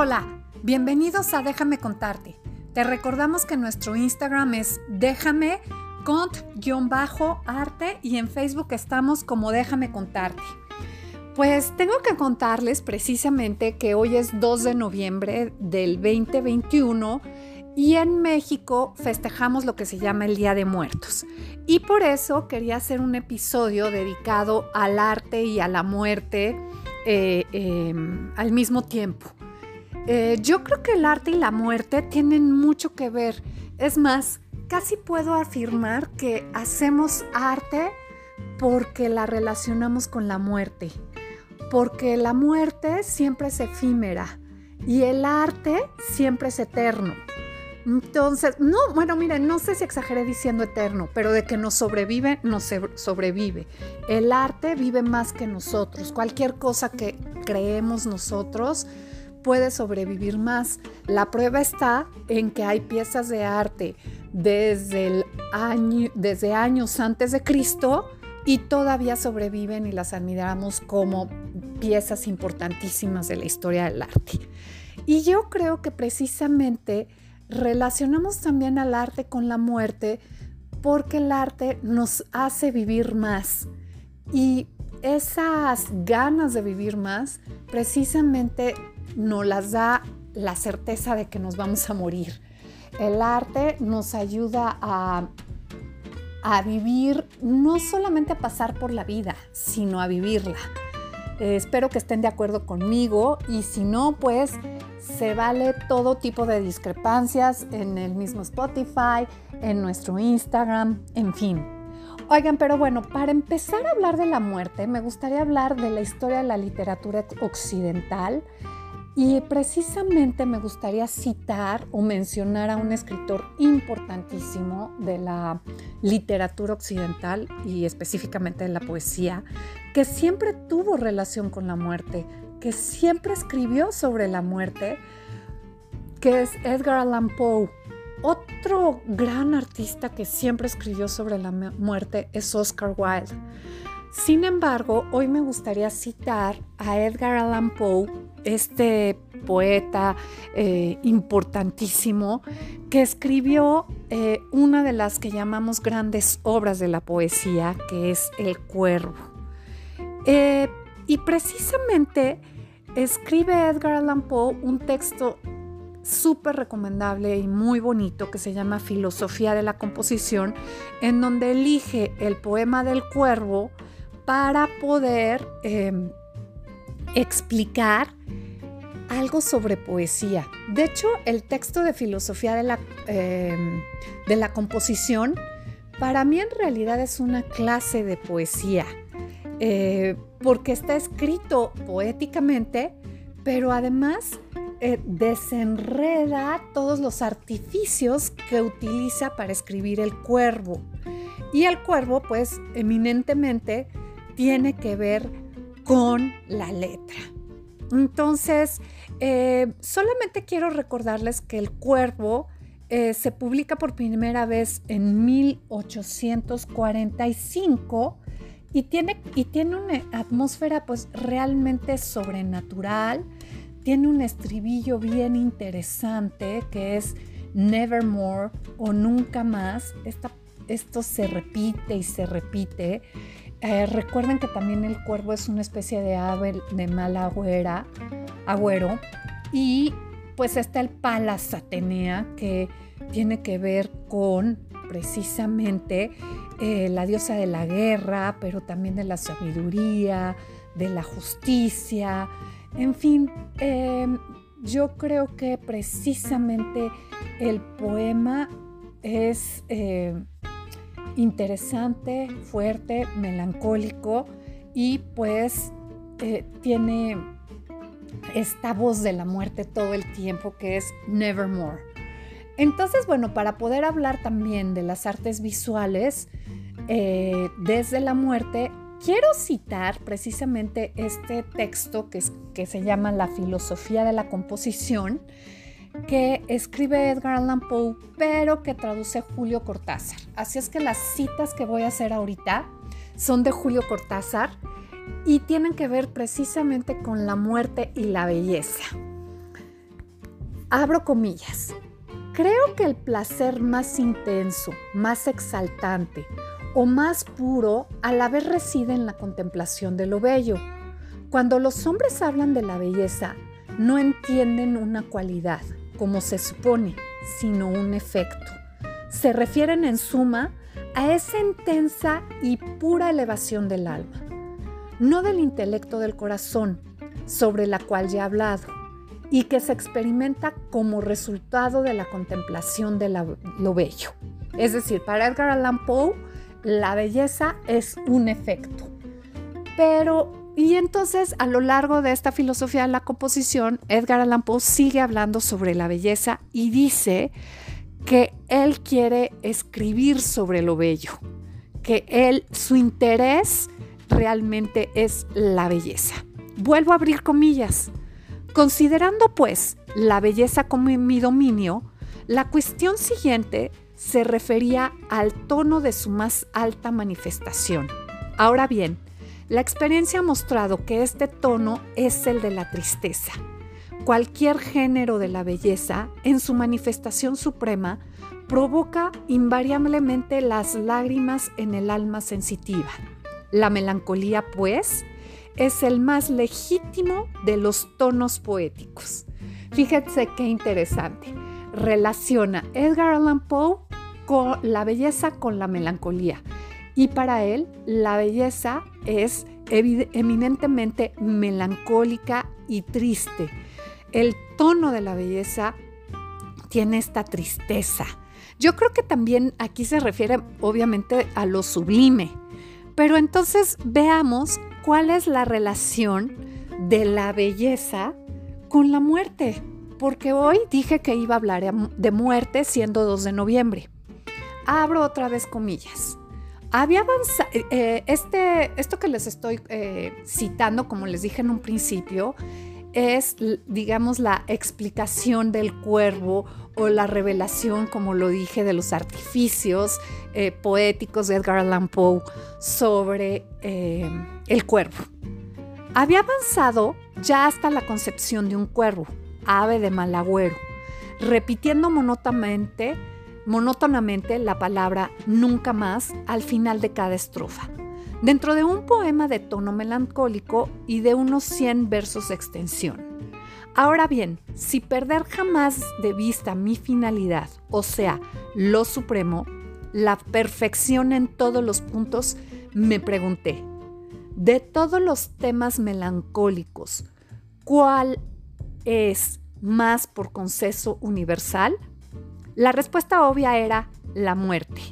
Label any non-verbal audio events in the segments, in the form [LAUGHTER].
Hola, bienvenidos a Déjame contarte. Te recordamos que nuestro Instagram es déjame cont-arte y en Facebook estamos como déjame contarte. Pues tengo que contarles precisamente que hoy es 2 de noviembre del 2021 y en México festejamos lo que se llama el Día de Muertos. Y por eso quería hacer un episodio dedicado al arte y a la muerte eh, em, al mismo tiempo. Eh, yo creo que el arte y la muerte tienen mucho que ver. Es más, casi puedo afirmar que hacemos arte porque la relacionamos con la muerte. Porque la muerte siempre es efímera y el arte siempre es eterno. Entonces, no, bueno, miren, no sé si exageré diciendo eterno, pero de que nos sobrevive, nos sobrevive. El arte vive más que nosotros. Cualquier cosa que creemos nosotros puede sobrevivir más. La prueba está en que hay piezas de arte desde, el año, desde años antes de Cristo y todavía sobreviven y las admiramos como piezas importantísimas de la historia del arte. Y yo creo que precisamente relacionamos también al arte con la muerte porque el arte nos hace vivir más y esas ganas de vivir más precisamente nos las da la certeza de que nos vamos a morir. El arte nos ayuda a, a vivir, no solamente a pasar por la vida, sino a vivirla. Eh, espero que estén de acuerdo conmigo y si no, pues se vale todo tipo de discrepancias en el mismo Spotify, en nuestro Instagram, en fin. Oigan, pero bueno, para empezar a hablar de la muerte, me gustaría hablar de la historia de la literatura occidental y precisamente me gustaría citar o mencionar a un escritor importantísimo de la literatura occidental y específicamente de la poesía, que siempre tuvo relación con la muerte, que siempre escribió sobre la muerte, que es Edgar Allan Poe. Otro gran artista que siempre escribió sobre la muerte es Oscar Wilde. Sin embargo, hoy me gustaría citar a Edgar Allan Poe, este poeta eh, importantísimo, que escribió eh, una de las que llamamos grandes obras de la poesía, que es El Cuervo. Eh, y precisamente escribe Edgar Allan Poe un texto súper recomendable y muy bonito que se llama Filosofía de la Composición, en donde elige el poema del cuervo, para poder em, explicar algo sobre poesía. De hecho, el texto de filosofía de la, em, de la composición, para mí en realidad es una clase de poesía, eh, porque está escrito poéticamente, pero además eh, desenreda todos los artificios que utiliza para escribir el cuervo. Y el cuervo, pues, eminentemente tiene que ver con la letra. Entonces, eh, solamente quiero recordarles que El Cuervo eh, se publica por primera vez en 1845 y tiene, y tiene una atmósfera pues realmente sobrenatural, tiene un estribillo bien interesante que es Nevermore o Nunca más. esto se repite y se repite eh, recuerden que también el cuervo es una especie de ave de mal agüera, agüero. Y pues está el Palas Atenea, que tiene que ver con precisamente eh, la diosa de la guerra, pero también de la sabiduría, de la justicia. En fin, em, yo creo que precisamente el poema es eh, interesante, fuerte, melancólico y pues eh, tiene esta voz de la muerte todo el tiempo que es Nevermore. Entonces, bueno, para poder hablar también de las artes visuales eh, desde la muerte, quiero citar precisamente este texto que, que se llama La filosofía de la composición, que escribe Edgar Allan Poe, pero que traduce Julio Cortázar. Así es que las citas que voy a hacer ahorita son de Julio Cortázar y tienen que ver precisamente con la muerte y la belleza. Abro comillas. Creo que el placer más intenso, más exaltante o más puro a la vez reside en la contemplación de lo bello. Cuando los hombres hablan de la belleza, no entienden una cualidad, como se supone, sino un efecto. Se refieren en suma a esa intensa y pura elevación del alma, no del intelecto del corazón, sobre la cual ya he hablado, y que se experimenta como resultado de la contemplación de lo bello. Es decir, para Edgar Allan Poe, la belleza es un efecto. Pero, y entonces a lo largo de esta filosofía de la composición, Edgar Allan Poe sigue hablando sobre la belleza y dice que él quiere escribir sobre lo bello, que él, su interés realmente es la belleza. Vuelvo a abrir comillas. Considerando pues la belleza como mi dominio, la cuestión siguiente se refería al tono de su más alta manifestación. Ahora bien, la experiencia ha mostrado que este tono es el de la tristeza. Cualquier género de la belleza, en su manifestación suprema, provoca invariablemente las lágrimas en el alma sensitiva. La melancolía, pues, es el más legítimo de los tonos poéticos. Fíjense qué interesante. Relaciona Edgar Allan Poe con la belleza con la melancolía. Y para él, la belleza es eminentemente melancólica y triste. El tono de la belleza tiene esta tristeza. Yo creo que también aquí se refiere obviamente a lo sublime. Pero entonces veamos cuál es la relación de la belleza con la muerte. Porque hoy dije que iba a hablar de muerte siendo 2 de noviembre. Abro otra vez comillas. Había avanzado, eh, eh, este, esto que les estoy eh, citando, como les dije en un principio, es, digamos, la explicación del cuervo o la revelación, como lo dije, de los artificios poéticos de Edgar Allan Poe sobre el cuervo. Había avanzado ya hasta la concepción de un cuervo, ave de mal agüero, repitiendo monótonamente monótonamente la palabra nunca más al final de cada estrofa, dentro de un poema de tono melancólico y de unos 100 versos de extensión. Ahora bien, si perder jamás de vista mi finalidad, o sea, lo supremo, la perfección en todos los puntos, me pregunté, de todos los temas melancólicos, ¿cuál es más por conceso universal? La respuesta obvia era la muerte.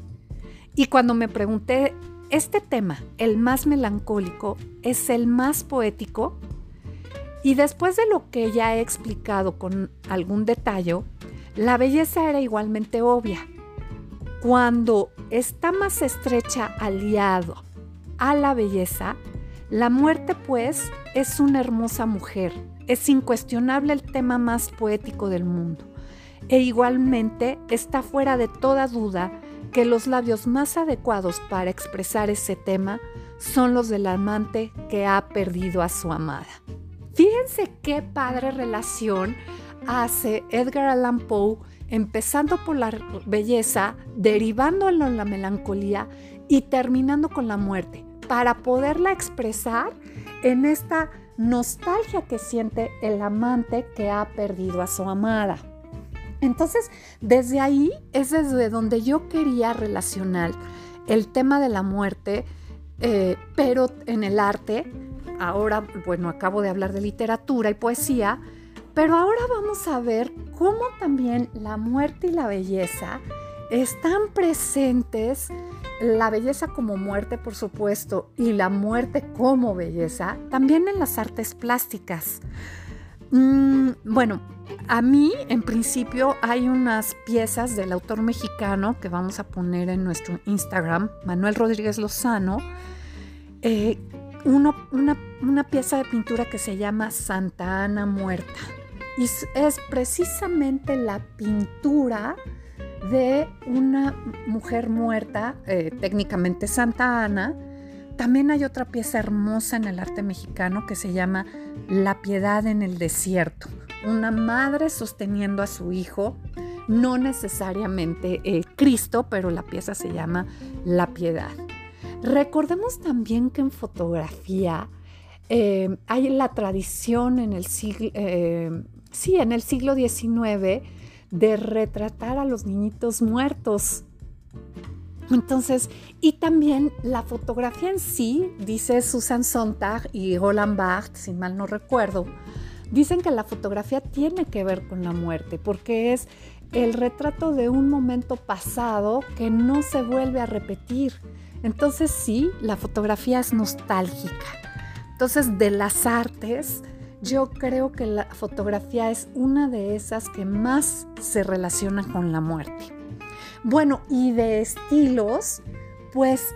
Y cuando me pregunté, ¿este tema, el más melancólico, es el más poético? Y después de lo que ya he explicado con algún detalle, la belleza era igualmente obvia. Cuando está más estrecha aliado a la belleza, la muerte pues es una hermosa mujer, es incuestionable el tema más poético del mundo e igualmente está fuera de toda duda que los labios más adecuados para expresar ese tema son los del amante que ha perdido a su amada. Fíjense qué padre relación hace Edgar Allan Poe empezando por la belleza, derivando en la melancolía y terminando con la muerte, para poderla expresar en esta nostalgia que siente el amante que ha perdido a su amada. Entonces, desde ahí es desde donde yo quería relacionar el tema de la muerte, eh, pero en el arte. Ahora, bueno, acabo de hablar de literatura y poesía, pero ahora vamos a ver cómo también la muerte y la belleza están presentes, la belleza como muerte, por supuesto, y la muerte como belleza, también en las artes plásticas. Mm, bueno, a mí en principio hay unas piezas del autor mexicano que vamos a poner en nuestro Instagram, Manuel Rodríguez Lozano, eh, una, pieza de pintura que se llama Santa Ana Muerta. Y es precisamente la pintura de una mujer muerta, eh, técnicamente Santa Ana, también hay otra pieza hermosa en el arte mexicano que se llama La piedad en el desierto, una madre sosteniendo a su hijo, no necesariamente eh, Cristo, pero la pieza se llama La Piedad. Recordemos también que en fotografía eh, hay la tradición en el siglo, eh, sí, en el siglo XIX de retratar a los niñitos muertos. Entonces, y también la fotografía en sí, dice Susan Sontag y Roland Barthes, si mal no recuerdo, dicen que la fotografía tiene que ver con la muerte, porque es el retrato de un momento pasado que no se vuelve a repetir. Entonces sí, la fotografía es nostálgica. Entonces, de las artes, yo creo que la fotografía es una de esas que más se relaciona con la muerte. Bueno, y de estilos, pues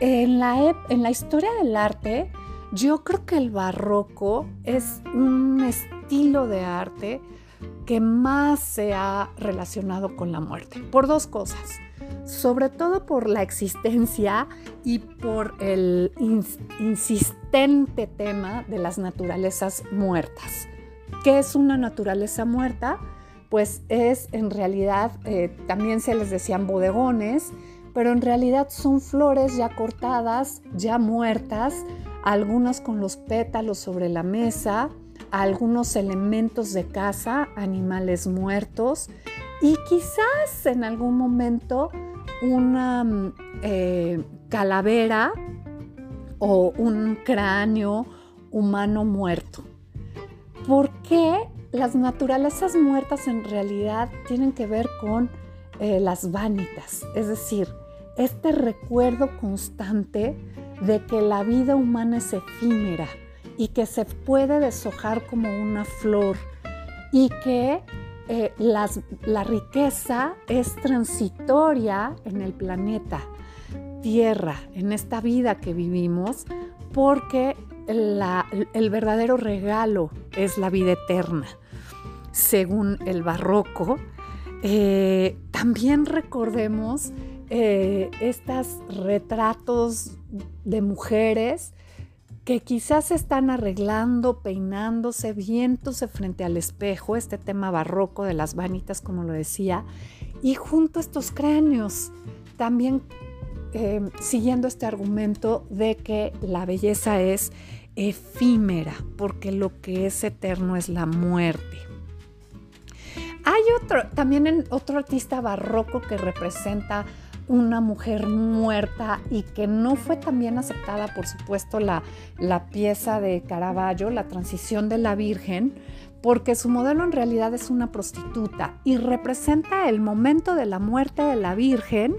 en la, en la historia del arte, yo creo que el barroco es un estilo de arte que más se ha relacionado con la muerte, por dos cosas. Sobre todo por la existencia y por el insistente tema de las naturalezas muertas. ¿Qué es una naturaleza muerta? Pues es en realidad, eh, también se les decían bodegones, pero en realidad son flores ya cortadas, ya muertas, algunas con los pétalos sobre la mesa, algunos elementos de casa, animales muertos y quizás en algún momento una mm, eh, calavera o un cráneo humano muerto. ¿Por qué las naturalezas muertas en realidad tienen que ver con eh, las vanitas? Es decir, este recuerdo constante de que la vida humana es efímera y que se puede deshojar como una flor y que eh, la riqueza es transitoria en el planeta Tierra, en esta vida que vivimos, porque el verdadero regalo es la vida eterna, según el barroco. Eh, también recordemos eh, estos retratos de mujeres que quizás están arreglando, peinándose, viéndose frente al espejo, este tema barroco de las vanitas, como lo decía, y junto a estos cráneos, también eh, siguiendo este argumento de que la belleza es efímera, porque lo que es eterno es la muerte. Hay otro, también en otro artista barroco que representa una mujer muerta y que no fue tan bien aceptada, por supuesto, la, la pieza de Caravaggio, la transición de la Virgen, porque su modelo en realidad es una prostituta y representa el momento de la muerte de la Virgen.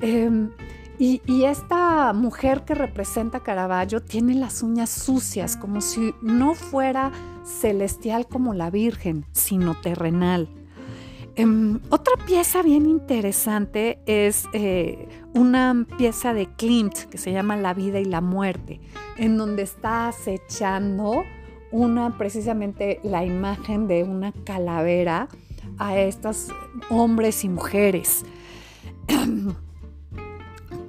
Em, y, esta mujer que representa Caravaggio tiene las uñas sucias, como si no fuera celestial como la Virgen, sino terrenal. Em, otra pieza bien interesante es eh, una pieza de Klimt que se llama La vida y la muerte, en donde está acechando una precisamente la imagen de una calavera a estos hombres y mujeres. [CLEARS THROAT]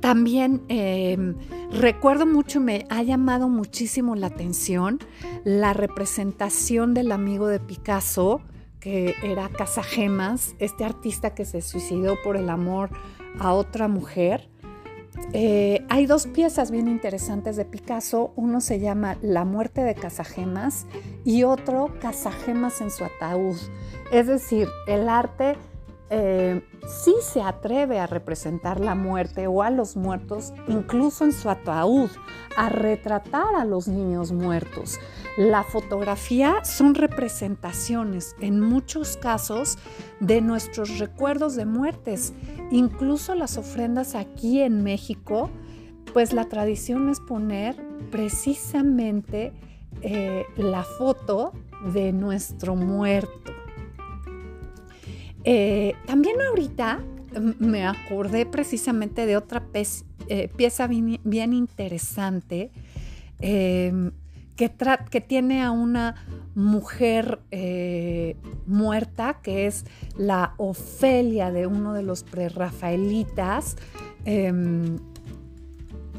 También em, recuerdo mucho, me ha llamado muchísimo la atención la representación del amigo de Picasso, que era Casagemas, este artista que se suicidó por el amor a otra mujer. Eh, hay dos piezas bien interesantes de Picasso. Uno se llama La muerte de Casagemas y otro Casagemas en su ataúd. Es decir, el arte eh, sí se atreve a representar la muerte o a los muertos, incluso en su ataúd, a retratar a los niños muertos. La fotografía son representaciones, en muchos casos, de nuestros recuerdos de muertes. Incluso las ofrendas aquí en México, pues la tradición es poner precisamente eh, la foto de nuestro muerto. Eh, también ahorita me acordé precisamente de otra eh, pieza bien, interesante em, que, que, tiene a una mujer eh, muerta, que es la Ofelia de uno de los prerrafaelitas, em,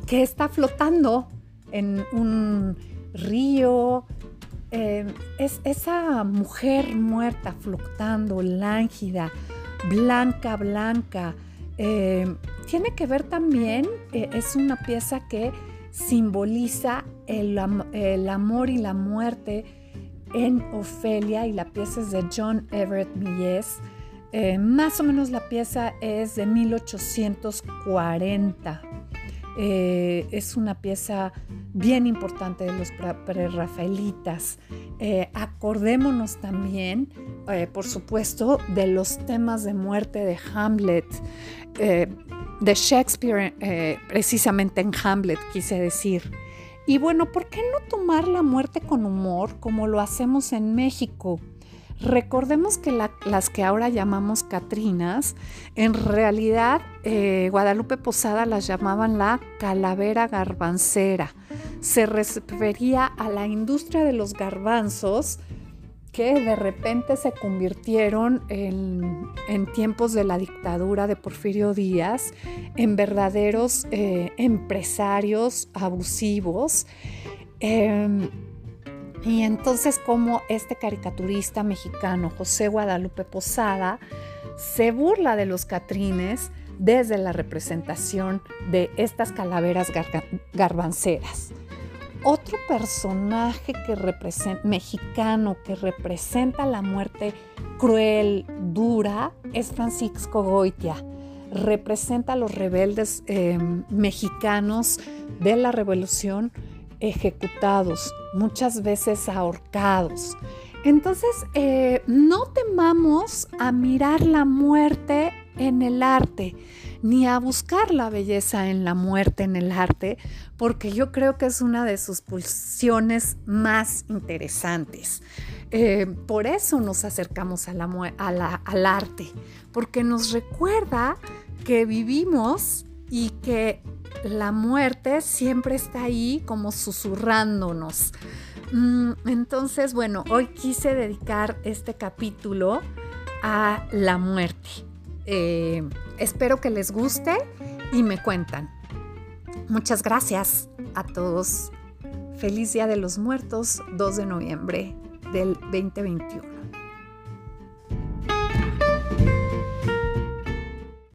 que está flotando en un río eh, es esa mujer muerta flotando, lánguida, blanca, blanca. Eh, tiene que ver también, eh, es una pieza que simboliza el, amor y la muerte en Ofelia y la pieza es de John Everett Millés. más o menos la pieza es de 1840. Es una pieza bien importante de los prerrafaelitas. Eh, acordémonos también, eh, por supuesto, de los temas de muerte de Hamlet, eh, de Shakespeare, precisamente en Hamlet, quise decir. Y bueno, ¿por qué no tomar la muerte con humor como lo hacemos en México? Recordemos que las que ahora llamamos Catrinas, en realidad Guadalupe Posada las llamaban la calavera garbancera se refería a la industria de los garbanzos que de repente se convirtieron en, tiempos de la dictadura de Porfirio Díaz en verdaderos eh, empresarios abusivos. Em, y entonces como este caricaturista mexicano, José Guadalupe Posada, se burla de los catrines desde la representación de estas calaveras garbanceras. Otro personaje que mexicano que representa la muerte cruel, dura, es Francisco Goitia. Representa a los rebeldes em, mexicanos de la revolución ejecutados, muchas veces ahorcados. Entonces, eh, no temamos a mirar la muerte en el arte ni a buscar la belleza en la muerte, en el arte, porque yo creo que es una de sus pulsiones más interesantes. Eh, por eso nos acercamos al arte, porque nos recuerda que vivimos y que la muerte siempre está ahí como susurrándonos. Mm, entonces, bueno, hoy quise dedicar este capítulo a la muerte. Eh, espero que les guste y me cuentan. Muchas gracias a todos. Feliz Día de los Muertos, 2 de noviembre del 2021.